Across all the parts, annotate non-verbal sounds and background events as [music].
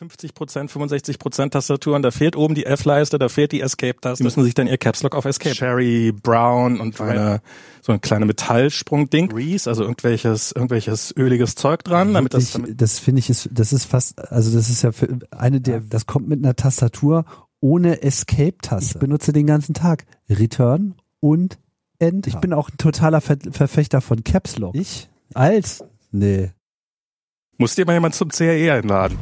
50 Prozent, 65 Prozent Tastaturen, da fehlt oben die F-Leiste, da fehlt die Escape-Taste. Die müssen sich dann ihr Caps Lock auf Escape. Sherry, Brown und eine, so ein kleiner Metallsprung-Ding. Reese, also irgendwelches, irgendwelches öliges Zeug dran, damit Wirklich, das, damit das finde ich ist, das ist fast, also das ist ja für eine der, das kommt mit einer Tastatur ohne Escape-Taste. Ich benutze den ganzen Tag Return und Enter. Ich bin auch ein totaler Ver Verfechter von Caps Lock. Ich? Als? Nee. muss dir mal jemand zum CAE einladen.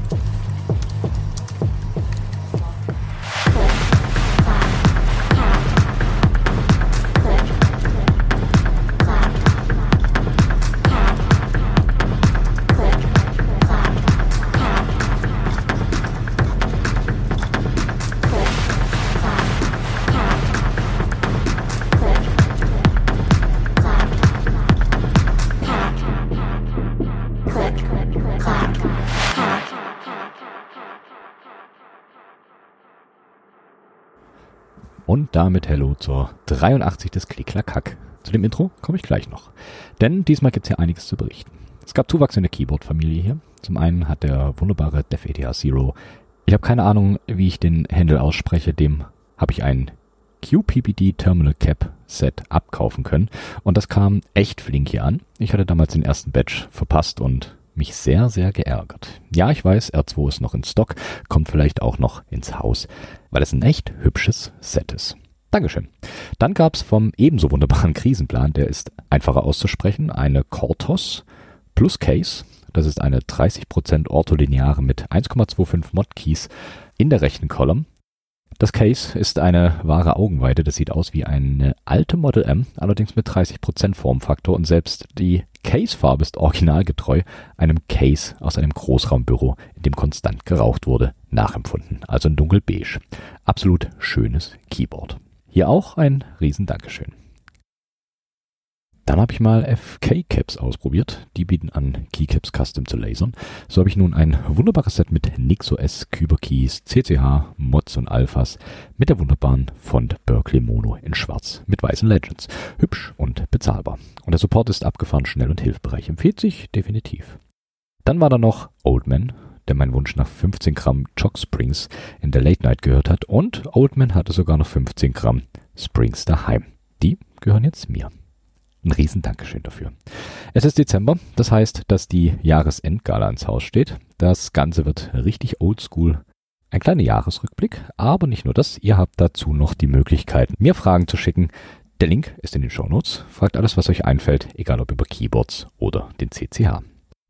Damit Hello zur 83 des Klick-Klack-Hack. Zu dem Intro komme ich gleich noch. Denn diesmal gibt es hier einiges zu berichten. Es gab Zuwachs in der Keyboard-Familie hier. Zum einen hat der wunderbare Def ATR Zero, ich habe keine Ahnung, wie ich den Handle ausspreche, dem habe ich ein QPPD Terminal Cap Set abkaufen können. Und das kam echt flink hier an. Ich hatte damals den ersten Batch verpasst und mich sehr, sehr geärgert. Ja, ich weiß, R2 ist noch in Stock, kommt vielleicht auch noch ins Haus, weil es ein echt hübsches Set ist. Dankeschön. Dann gab's vom ebenso wunderbaren [laughs] Krisenplan, der ist einfacher auszusprechen, eine Cortos plus Case. Das ist eine 30% ortholineare mit 1,25 Mod Keys in der rechten Column. Das Case ist eine wahre Augenweide. Das sieht aus wie eine alte Model M, allerdings mit 30% Formfaktor und selbst die Case-Farbe ist originalgetreu einem Case aus einem Großraumbüro, in dem konstant geraucht wurde, nachempfunden. Also ein dunkelbeige. Absolut schönes Keyboard. Hier auch ein riesen Dankeschön. Dann habe ich mal FK-Caps ausprobiert. Die bieten an Keycaps Custom zu lasern. So habe ich nun ein wunderbares Set mit NixOS, Kyberkeys, CCH, Mods und Alphas mit der wunderbaren Font Berkeley Mono in schwarz mit weißen Legends. Hübsch und bezahlbar. Und der Support ist abgefahren, schnell und hilfreich. Empfiehlt sich definitiv. Dann war da noch Oldman, der meinen Wunsch nach 15 Gramm Choc Springs in der Late Night gehört hat. Und Oldman hatte sogar noch 15 Gramm Springs daheim. Die gehören jetzt mir. Ein riesen Dankeschön dafür. Es ist Dezember, das heißt, dass die Jahresendgala ins Haus steht. Das Ganze wird richtig oldschool. Ein kleiner Jahresrückblick, aber nicht nur das, ihr habt dazu noch die Möglichkeit, mir Fragen zu schicken. Der Link ist in den Shownotes. Fragt alles, was euch einfällt, egal ob über Keyboards oder den CCH.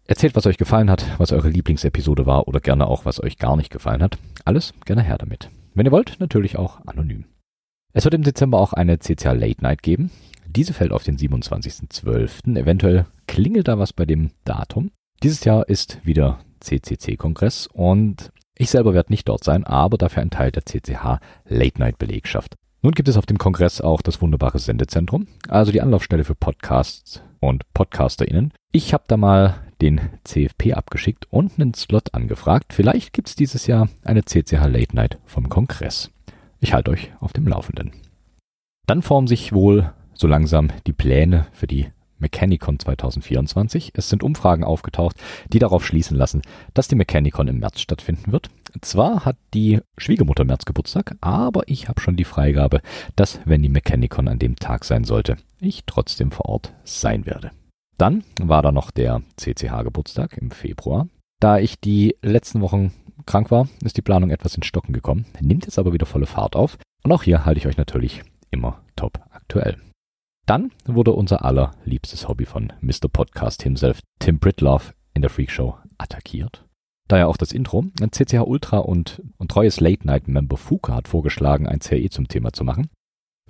Erzählt, was euch gefallen hat, was eure Lieblingsepisode war oder gerne auch, was euch gar nicht gefallen hat. Alles gerne her damit. Wenn ihr wollt, natürlich auch anonym. Es wird im Dezember auch eine CCH Late Night geben. Diese fällt auf den 27.12. Eventuell klingelt da was bei dem Datum. Dieses Jahr ist wieder CCC-Kongress und ich selber werde nicht dort sein, aber dafür ein Teil der CCH Late Night Belegschaft. Nun gibt es auf dem Kongress auch das wunderbare Sendezentrum, also die Anlaufstelle für Podcasts und PodcasterInnen. Ich habe da mal den CFP abgeschickt und einen Slot angefragt. Vielleicht gibt es dieses Jahr eine CCH Late Night vom Kongress. Ich halte euch auf dem Laufenden. Dann formen sich wohl so langsam die Pläne für die Mechanicon 2024. Es sind Umfragen aufgetaucht, die darauf schließen lassen, dass die Mechanicon im März stattfinden wird. Zwar hat die Schwiegermutter März Geburtstag, aber ich habe schon die Freigabe, dass, wenn die Mechanicon an dem Tag sein sollte, ich trotzdem vor Ort sein werde. Dann war da noch der CCH Geburtstag im Februar. Da ich die letzten Wochen krank war, ist die Planung etwas in Stocken gekommen, nimmt jetzt aber wieder volle Fahrt auf. Und auch hier halte ich euch natürlich immer top aktuell. Dann wurde unser allerliebstes Hobby von Mr. Podcast himself, Tim Britloff, in der Freakshow attackiert. Daher auch das Intro. Ein CCH Ultra und, und treues Late-Night-Member Fuka hat vorgeschlagen, ein CRE zum Thema zu machen.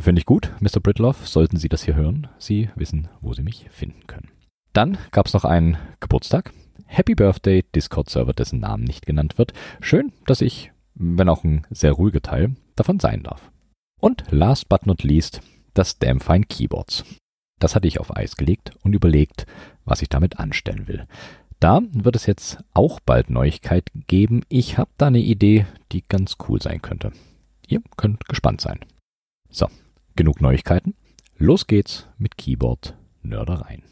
Finde ich gut, Mr. Britloff, sollten Sie das hier hören. Sie wissen, wo Sie mich finden können. Dann gab es noch einen Geburtstag. Happy Birthday, Discord-Server, dessen Namen nicht genannt wird. Schön, dass ich, wenn auch ein sehr ruhiger Teil, davon sein darf. Und last but not least, das Damfine Keyboards. Das hatte ich auf Eis gelegt und überlegt, was ich damit anstellen will. Da wird es jetzt auch bald Neuigkeit geben. Ich habe da eine Idee, die ganz cool sein könnte. Ihr könnt gespannt sein. So, genug Neuigkeiten. Los geht's mit Keyboard Nördereien.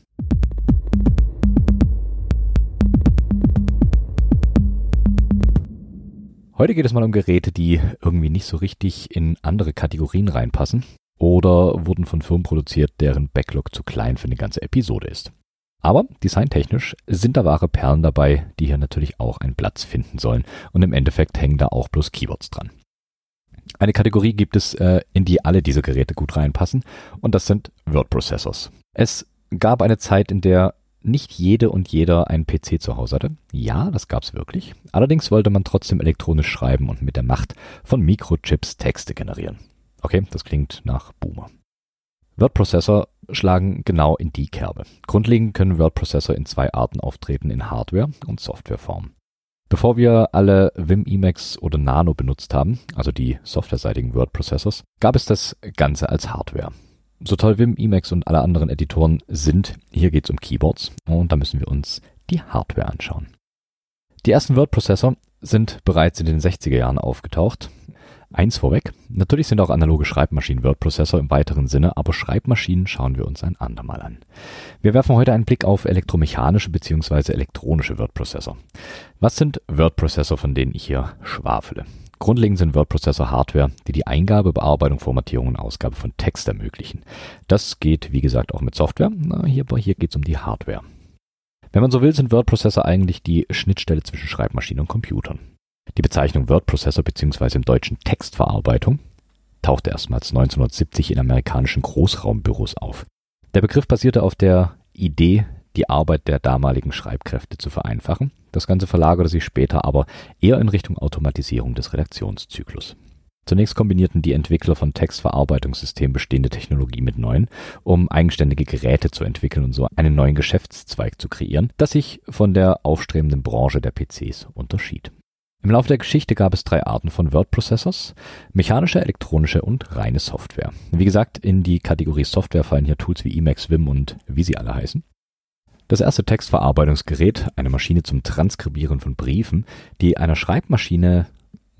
Heute geht es mal um Geräte, die irgendwie nicht so richtig in andere Kategorien reinpassen oder wurden von Firmen produziert, deren Backlog zu klein für eine ganze Episode ist. Aber designtechnisch sind da wahre Perlen dabei, die hier natürlich auch einen Platz finden sollen und im Endeffekt hängen da auch bloß Keywords dran. Eine Kategorie gibt es, äh, in die alle diese Geräte gut reinpassen und das sind Word Processors. Es gab eine Zeit, in der nicht jede und jeder einen PC zu Hause hatte. Ja, das gab's wirklich. Allerdings wollte man trotzdem elektronisch schreiben und mit der Macht von Mikrochips Texte generieren. Okay, das klingt nach Boomer. Word-Prozessor schlagen genau in die Kerbe. Grundlegend können Word-Prozessor in zwei Arten auftreten, in Hardware- und Softwareform. Bevor wir alle Vim Emacs oder Nano benutzt haben, also die softwareseitigen Word-Processors, gab es das Ganze als Hardware. So toll Vim, Emacs und alle anderen Editoren sind, hier geht es um Keyboards und da müssen wir uns die Hardware anschauen. Die ersten Word-Prozessor sind bereits in den 60er Jahren aufgetaucht Eins vorweg, natürlich sind auch analoge Schreibmaschinen Wordprozessor im weiteren Sinne, aber Schreibmaschinen schauen wir uns ein andermal an. Wir werfen heute einen Blick auf elektromechanische bzw. elektronische Wordprozessor. Was sind Wordprozessor, von denen ich hier schwafele? Grundlegend sind Wordprozessor Hardware, die die Eingabe, Bearbeitung, Formatierung und Ausgabe von Text ermöglichen. Das geht, wie gesagt, auch mit Software. Na, hier hier geht es um die Hardware. Wenn man so will, sind Wordprozessor eigentlich die Schnittstelle zwischen Schreibmaschinen und Computern. Die Bezeichnung Word Processor bzw. im Deutschen Textverarbeitung tauchte erstmals 1970 in amerikanischen Großraumbüros auf. Der Begriff basierte auf der Idee, die Arbeit der damaligen Schreibkräfte zu vereinfachen. Das Ganze verlagerte sich später aber eher in Richtung Automatisierung des Redaktionszyklus. Zunächst kombinierten die Entwickler von Textverarbeitungssystemen bestehende Technologie mit neuen, um eigenständige Geräte zu entwickeln und so einen neuen Geschäftszweig zu kreieren, das sich von der aufstrebenden Branche der PCs unterschied. Im Laufe der Geschichte gab es drei Arten von Word Processors, mechanische, elektronische und reine Software. Wie gesagt, in die Kategorie Software fallen hier Tools wie Emacs, Vim und wie sie alle heißen. Das erste Textverarbeitungsgerät, eine Maschine zum Transkribieren von Briefen, die einer Schreibmaschine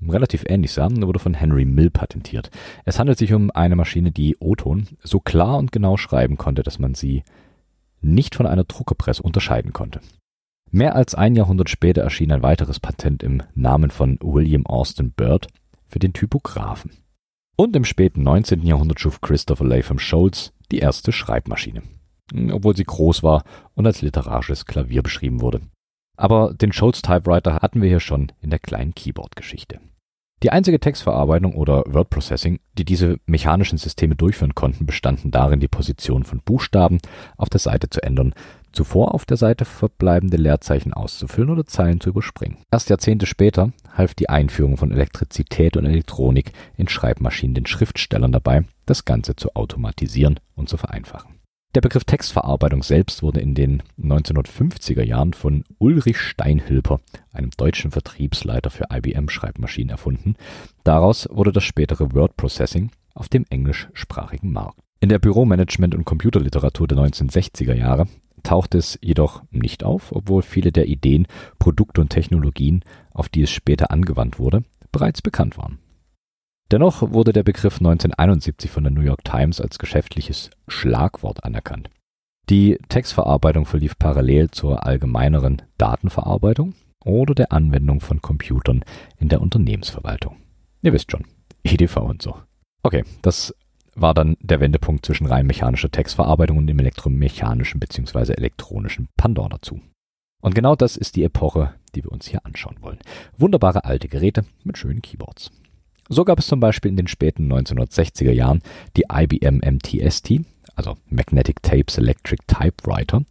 relativ ähnlich sah, wurde von Henry Mill patentiert. Es handelt sich um eine Maschine, die O-Ton so klar und genau schreiben konnte, dass man sie nicht von einer Druckerpresse unterscheiden konnte. Mehr als ein Jahrhundert später erschien ein weiteres Patent im Namen von William Austin Bird für den Typographen. Und im späten 19. Jahrhundert schuf Christopher Latham Scholz die erste Schreibmaschine, obwohl sie groß war und als literarisches Klavier beschrieben wurde. Aber den Scholz Typewriter hatten wir hier schon in der kleinen Keyboard-Geschichte. Die einzige Textverarbeitung oder Word Processing, die diese mechanischen Systeme durchführen konnten, bestanden darin, die Position von Buchstaben auf der Seite zu ändern, zuvor auf der Seite verbleibende Leerzeichen auszufüllen oder Zeilen zu überspringen. Erst Jahrzehnte später half die Einführung von Elektrizität und Elektronik in Schreibmaschinen den Schriftstellern dabei, das Ganze zu automatisieren und zu vereinfachen. Der Begriff Textverarbeitung selbst wurde in den 1950er Jahren von Ulrich Steinhilper, einem deutschen Vertriebsleiter für IBM-Schreibmaschinen, erfunden. Daraus wurde das spätere Word Processing auf dem englischsprachigen Markt. In der Büromanagement- und Computerliteratur der 1960er Jahre taucht es jedoch nicht auf, obwohl viele der Ideen, Produkte und Technologien, auf die es später angewandt wurde, bereits bekannt waren. Dennoch wurde der Begriff 1971 von der New York Times als geschäftliches Schlagwort anerkannt. Die Textverarbeitung verlief parallel zur allgemeineren Datenverarbeitung oder der Anwendung von Computern in der Unternehmensverwaltung. Ihr wisst schon, EDV und so. Okay, das war dann der Wendepunkt zwischen rein mechanischer Textverarbeitung und dem elektromechanischen bzw. elektronischen Pandor dazu. Und genau das ist die Epoche, die wir uns hier anschauen wollen. Wunderbare alte Geräte mit schönen Keyboards. So gab es zum Beispiel in den späten 1960er Jahren die IBM MTST, also Magnetic Tapes Electric Typewriter.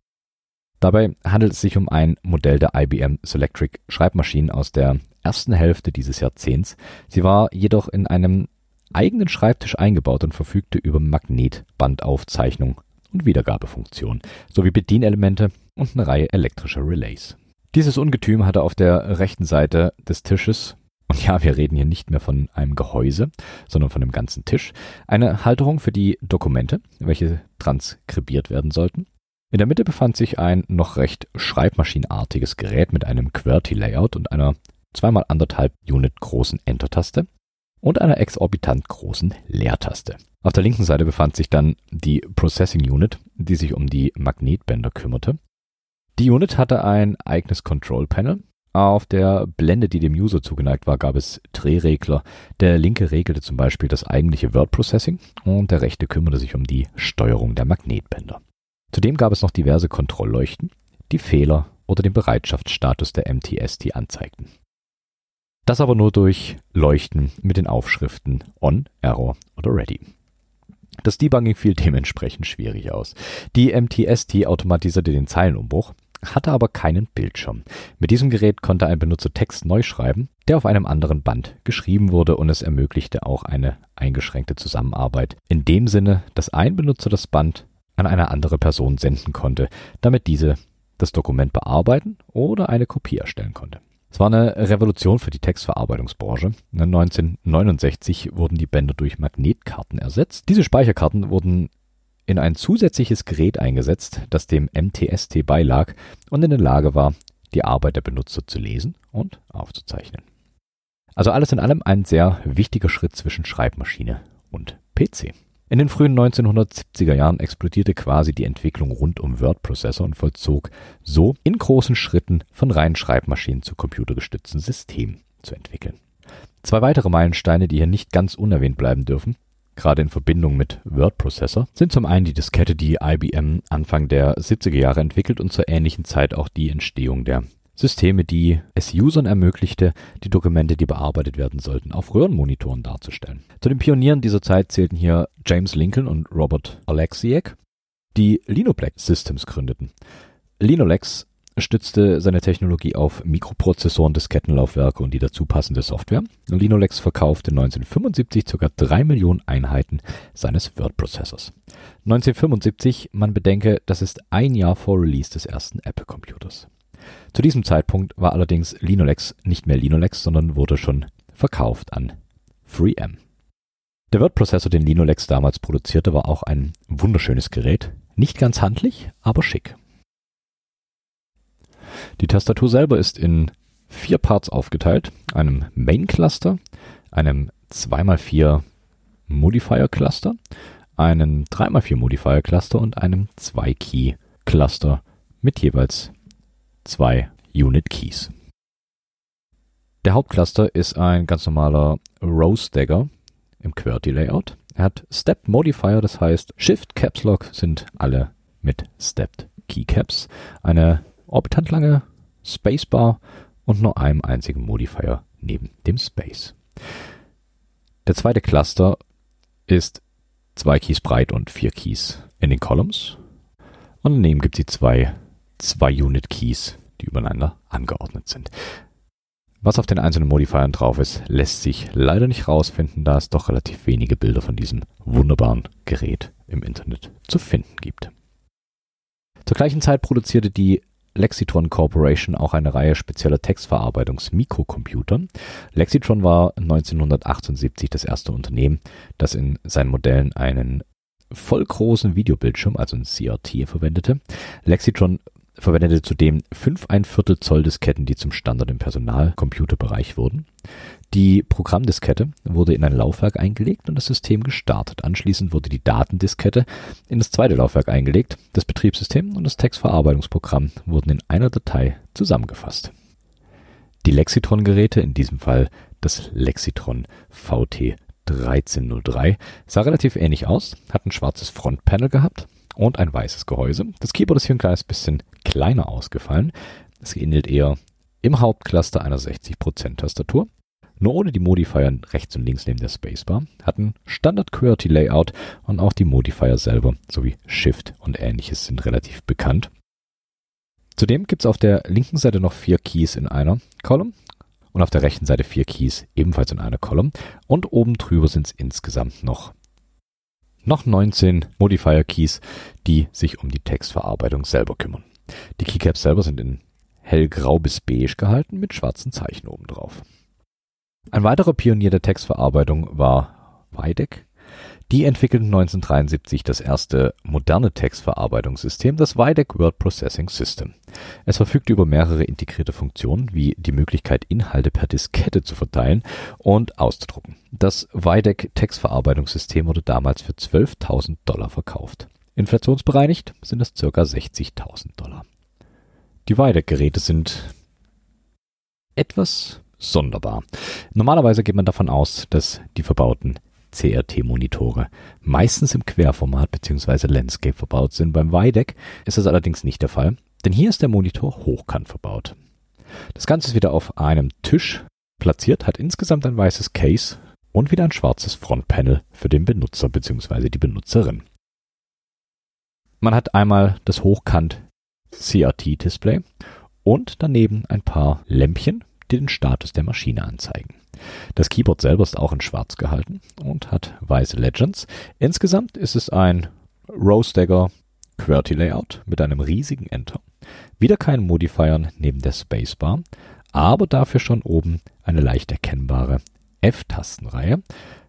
Dabei handelt es sich um ein Modell der IBM Selectric Schreibmaschinen aus der ersten Hälfte dieses Jahrzehnts. Sie war jedoch in einem eigenen Schreibtisch eingebaut und verfügte über Magnetbandaufzeichnung und Wiedergabefunktion sowie Bedienelemente und eine Reihe elektrischer Relays. Dieses Ungetüm hatte auf der rechten Seite des Tisches und ja, wir reden hier nicht mehr von einem Gehäuse, sondern von dem ganzen Tisch, eine Halterung für die Dokumente, welche transkribiert werden sollten. In der Mitte befand sich ein noch recht schreibmaschinenartiges Gerät mit einem QWERTY-Layout und einer 2x1,5 Unit großen Enter-Taste und einer exorbitant großen Leertaste. Auf der linken Seite befand sich dann die Processing Unit, die sich um die Magnetbänder kümmerte. Die Unit hatte ein eigenes Control Panel, Auf der Blende, die dem User zugeneigt war, gab es Drehregler. Der linke regelte zum Beispiel das eigentliche Word Processing und der rechte kümmerte sich um die Steuerung der Magnetbänder. Zudem gab es noch diverse Kontrollleuchten, die Fehler oder den Bereitschaftsstatus der MTST anzeigten. Das aber nur durch Leuchten mit den Aufschriften On, Error oder Ready. Das Debugging fiel dementsprechend schwierig aus. Die MTST automatisierte den Zeilenumbruch, hatte aber keinen Bildschirm. Mit diesem Gerät konnte ein Benutzer Text neu schreiben, der auf einem anderen Band geschrieben wurde und es ermöglichte auch eine eingeschränkte Zusammenarbeit. In dem Sinne, dass ein Benutzer das Band an eine andere Person senden konnte, damit diese das Dokument bearbeiten oder eine Kopie erstellen konnte. Es war eine Revolution für die Textverarbeitungsbranche. 1969 wurden die Bänder durch Magnetkarten ersetzt. Diese Speicherkarten wurden in ein zusätzliches Gerät eingesetzt, das dem MTST beilag und in der Lage war, die Arbeit der Benutzer zu lesen und aufzuzeichnen. Also alles in allem ein sehr wichtiger Schritt zwischen Schreibmaschine und PC. In den frühen 1970er Jahren explodierte quasi die Entwicklung rund um Word-Prozessor und vollzog so in großen Schritten von reinen Schreibmaschinen zu computergestützten Systemen zu entwickeln. Zwei weitere Meilensteine, die hier nicht ganz unerwähnt bleiben dürfen, gerade in Verbindung mit Word-Prozessor, sind zum einen die Diskette, die IBM Anfang der 70er Jahre entwickelt und zur ähnlichen Zeit auch die Entstehung der Systeme, die es Usern ermöglichte, die Dokumente, die bearbeitet werden sollten, auf Röhrenmonitoren darzustellen. Zu den Pionieren dieser Zeit zählten hier James Lincoln und Robert Alexiak, die Linoplex Systems gründeten. Linolex stützte seine Technologie auf Mikroprozessoren, Diskettenlaufwerke und die dazu passende Software. Linolex verkaufte 1975 ca. 3 Millionen Einheiten seines Word-Prozessors. 1975, man bedenke, das ist ein Jahr vor Release des ersten Apple-Computers. Zu diesem Zeitpunkt war allerdings Linolex nicht mehr Linolex, sondern wurde schon verkauft an 3M. Der Word-Prozessor, den Linolex damals produzierte, war auch ein wunderschönes Gerät. Nicht ganz handlich, aber schick. Die Tastatur selber ist in vier Parts aufgeteilt, einem Main Cluster, einem 2x4 Modifier Cluster, einem 3x4 Modifier Cluster und einem 2-Key Cluster mit jeweils zwei Unit Keys. Der Hauptcluster ist ein ganz normaler Row Stagger im QWERTY Layout. Er hat Stepped Modifier, das heißt Shift Caps Lock sind alle mit Stepped Keycaps. Eine orbitantlange Spacebar und nur einem einzigen Modifier neben dem Space. Der zweite Cluster ist zwei Keys breit und vier Keys in den Columns. Und daneben gibt es die zwei, zwei Unit Keys, die übereinander angeordnet sind. Was auf den einzelnen Modifiern drauf ist, lässt sich leider nicht rausfinden, da es doch relativ wenige Bilder von diesem wunderbaren Gerät im Internet zu finden gibt. Zur gleichen Zeit produzierte die Lexitron Corporation auch eine Reihe spezieller Textverarbeitungs-Mikrocomputer. Lexitron war 1978 das erste Unternehmen, das in seinen Modellen einen vollgroßen Videobildschirm, also ein CRT, verwendete. Lexitron verwendete zudem fünf ein Viertel Zoll Disketten, die zum Standard im Personalcomputerbereich wurden. Die Programmdiskette wurde in ein Laufwerk eingelegt und das System gestartet. Anschließend wurde die Datendiskette in das zweite Laufwerk eingelegt. Das Betriebssystem und das Textverarbeitungsprogramm wurden in einer Datei zusammengefasst. Die Lexitron-Geräte, in diesem Fall das Lexitron VT 1303, sah relativ ähnlich aus, hat ein schwarzes Frontpanel gehabt und ein weißes Gehäuse. Das Keyboard ist hier ein kleines bisschen kleiner ausgefallen. Es ähnelt eher im Hauptcluster einer 60% Tastatur nur ohne die Modifier rechts und links neben der Spacebar, hatten Standard QWERTY Layout und auch die Modifier selber sowie Shift und ähnliches sind relativ bekannt. Zudem gibt es auf der linken Seite noch vier Keys in einer Column und auf der rechten Seite vier Keys ebenfalls in einer Column und oben drüber sind es insgesamt noch noch 19 Modifier Keys, die sich um die Textverarbeitung selber kümmern. Die Keycaps selber sind in hellgrau bis beige gehalten mit schwarzen Zeichen oben drauf. Ein weiterer Pionier der Textverarbeitung war Weidek. Die entwickelten 1973 das erste moderne Textverarbeitungssystem, das Weidek Word Processing System. Es verfügte über mehrere integrierte Funktionen, wie die Möglichkeit, Inhalte per Diskette zu verteilen und auszudrucken. Das Weidek Textverarbeitungssystem wurde damals für 12.000 Dollar verkauft. Inflationsbereinigt sind es ca. 60.000 Dollar. Die Weidek-Geräte sind etwas sonderbar. Normalerweise geht man davon aus, dass die verbauten CRT-Monitore meistens im Querformat bzw. Landscape verbaut sind. Beim Wideck ist das allerdings nicht der Fall, denn hier ist der Monitor hochkant verbaut. Das Ganze ist wieder auf einem Tisch platziert, hat insgesamt ein weißes Case und wieder ein schwarzes Frontpanel für den Benutzer bzw. die Benutzerin. Man hat einmal das hochkant CRT-Display und daneben ein paar Lämpchen, die den Status der Maschine anzeigen. Das Keyboard selber ist auch in schwarz gehalten und hat weiße Legends. Insgesamt ist es ein Row-Stagger QWERTY-Layout mit einem riesigen Enter. Wieder kein Modifiern neben der Spacebar, aber dafür schon oben eine leicht erkennbare F-Tastenreihe,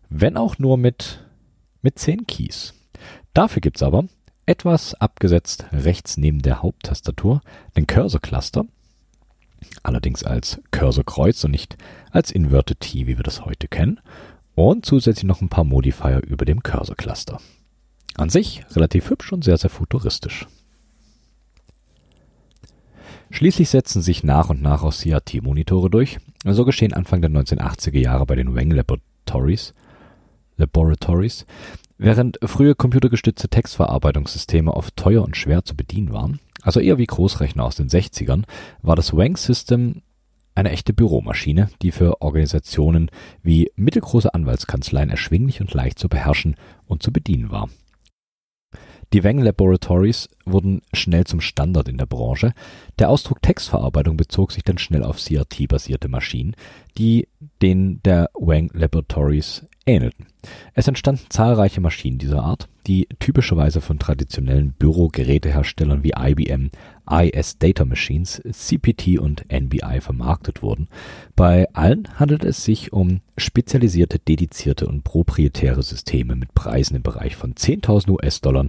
wenn auch nur mit, mit 10 Keys. Dafür gibt's aber etwas abgesetzt rechts neben der Haupttastatur den Cursor-Cluster, allerdings als Cursor-Kreuz und nicht als Inverted T, wie wir das heute kennen, und zusätzlich noch ein paar Modifier über dem Cursor-Cluster. An sich relativ hübsch und sehr, sehr futuristisch. Schließlich setzen sich nach und nach auch CRT-Monitore durch. So geschehen Anfang der 1980er Jahre bei den Wang Laboratories. Laboratories. Während frühe computergestützte Textverarbeitungssysteme oft teuer und schwer zu bedienen waren, also eher wie Großrechner aus den 60ern, war das Wang System eine echte Büromaschine, die für Organisationen wie mittelgroße Anwaltskanzleien erschwinglich und leicht zu beherrschen und zu bedienen war. Die Wang Laboratories wurden schnell zum Standard in der Branche. Der Ausdruck Textverarbeitung bezog sich dann schnell auf CRT-basierte Maschinen, die den der Wang Laboratories ähnelten. Es entstanden zahlreiche Maschinen dieser Art, die typischerweise von traditionellen Bürogeräteherstellern wie IBM, IS Data Machines, CPT und NBI vermarktet wurden. Bei allen handelt es sich um spezialisierte, dedizierte und proprietäre Systeme mit Preisen im Bereich von 10.000 US-Dollar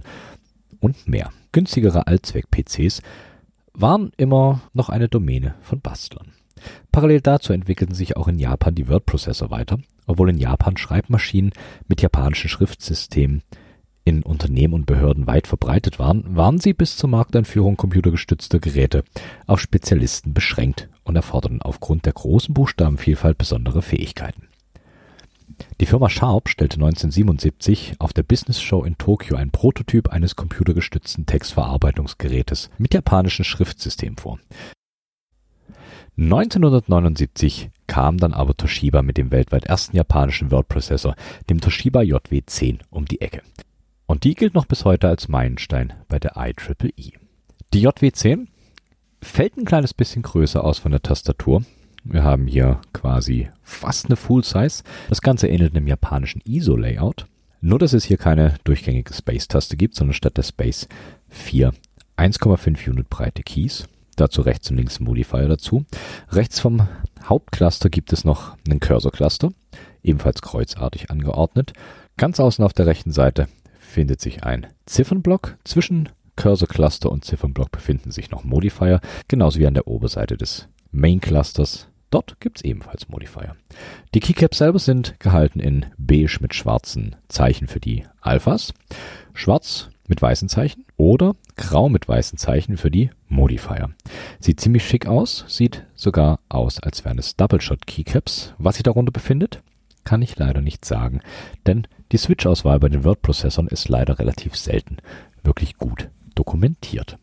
und mehr. Günstigere Allzweck-PCs waren immer noch eine Domäne von Bastlern. Parallel dazu entwickelten sich auch in Japan die Word-Prozessor weiter, obwohl in Japan Schreibmaschinen mit japanischen Schriftsystemen in Unternehmen und Behörden weit verbreitet waren, waren sie bis zur Markteinführung computergestützter Geräte auf Spezialisten beschränkt und erforderten aufgrund der großen Buchstabenvielfalt besondere Fähigkeiten. Die Firma Sharp stellte 1977 auf der Business Show in Tokio einen Prototyp eines computergestützten Textverarbeitungsgerätes mit japanischem Schriftsystem vor. 1979 kam dann aber Toshiba mit dem weltweit ersten japanischen Word-Prozessor, dem Toshiba JW10, um die Ecke. Und die gilt noch bis heute als Meilenstein bei der IEEE. Die JW10 fällt ein kleines bisschen größer aus von der Tastatur. Wir haben hier quasi fast eine Full Size. Das Ganze ähnelt einem japanischen ISO-Layout. Nur, dass es hier keine durchgängige Space-Taste gibt, sondern statt der Space 4 1,5 Unit breite Keys. Dazu rechts und links Modifier dazu. Rechts vom Hauptcluster gibt es noch einen Cursor-Cluster, ebenfalls kreuzartig angeordnet. Ganz außen auf der rechten Seite findet sich ein Ziffernblock. Zwischen Cursor Cluster und Ziffernblock befinden sich noch Modifier, genauso wie an der Oberseite des Main Clusters. Dort gibt es ebenfalls Modifier. Die Keycaps selber sind gehalten in beige mit schwarzen Zeichen für die Alphas, schwarz mit weißen Zeichen oder grau mit weißen Zeichen für die Modifier. Sieht ziemlich schick aus, sieht sogar aus, als wären es Double Shot Keycaps. Was sich darunter befindet, kann ich leider nicht sagen, denn die Switch-Auswahl bei den Word-Prozessoren ist leider relativ selten wirklich gut dokumentiert.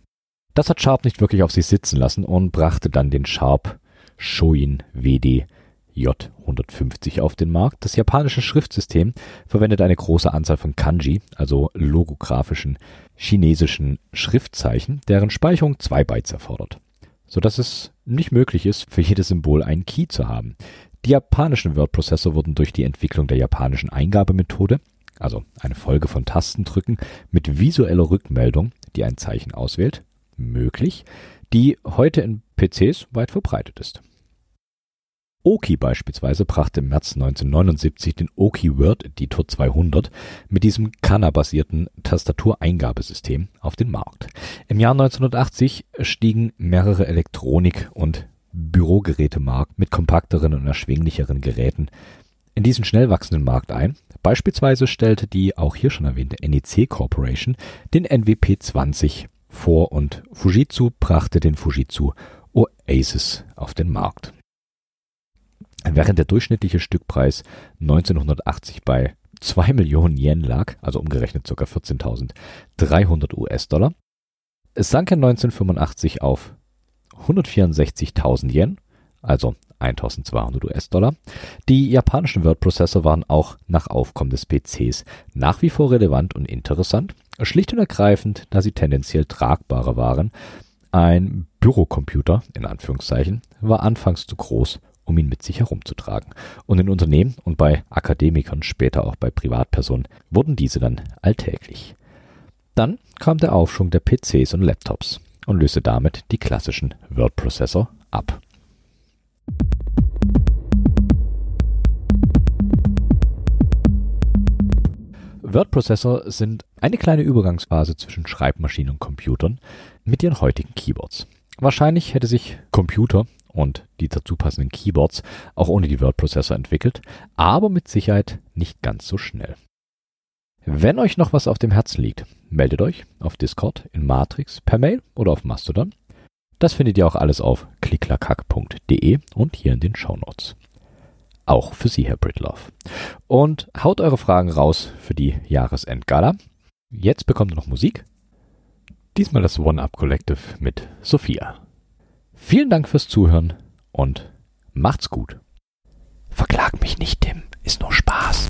Das hat Sharp nicht wirklich auf sich sitzen lassen und brachte dann den Sharp Shoin WD J150 auf den Markt. Das japanische Schriftsystem verwendet eine große Anzahl von Kanji, also logografischen chinesischen Schriftzeichen, deren Speicherung zwei Bytes erfordert, sodass es nicht möglich ist, für jedes Symbol einen Key zu haben. Die japanischen Word-Prozessor wurden durch die Entwicklung der japanischen Eingabemethode, also eine Folge von Tastendrücken mit visueller Rückmeldung, die ein Zeichen auswählt, möglich, die heute in PCs weit verbreitet ist. Oki beispielsweise brachte im März 1979 den Oki Word Editor 200 mit diesem Kana-basierten Tastatureingabesystem auf den Markt. Im Jahr 1980 stiegen mehrere Elektronik- und Bürogerätemarkt mit kompakteren und erschwinglicheren Geräten in diesen schnell wachsenden Markt ein. Beispielsweise stellte die auch hier schon erwähnte NEC Corporation den NWP 20 vor und Fujitsu brachte den Fujitsu Oasis auf den Markt. Während der durchschnittliche Stückpreis 1980 bei 2 Millionen Yen lag, also umgerechnet ca. 14.300 US-Dollar, sank er 1985 auf 164.000 Yen, also 1200 US-Dollar. Die japanischen Word-Prozessor waren auch nach Aufkommen des PCs nach wie vor relevant und interessant, schlicht und ergreifend, da sie tendenziell tragbarer waren. Ein Bürocomputer, in Anführungszeichen, war anfangs zu groß, um ihn mit sich herumzutragen. Und in Unternehmen und bei Akademikern, später auch bei Privatpersonen, wurden diese dann alltäglich. Dann kam der Aufschwung der PCs und Laptops und löste damit die klassischen Word-Prozessor ab. Word-Prozessor sind eine kleine Übergangsphase zwischen Schreibmaschinen und Computern mit ihren heutigen Keyboards. Wahrscheinlich hätte sich Computer und die dazu passenden Keyboards auch ohne die Word-Prozessor entwickelt, aber mit Sicherheit nicht ganz so schnell. Wenn euch noch was auf dem Herzen liegt, meldet euch auf Discord, in Matrix, per Mail oder auf Mastodon. Das findet ihr auch alles auf klicklackhack.de und hier in den Shownotes. Auch für Sie, Herr Britlove. Und haut eure Fragen raus für die Jahresendgala. Jetzt bekommt ihr noch Musik. Diesmal das One-Up Collective mit Sophia. Vielen Dank fürs Zuhören und macht's gut. Verklag mich nicht, Tim. Ist nur Spaß.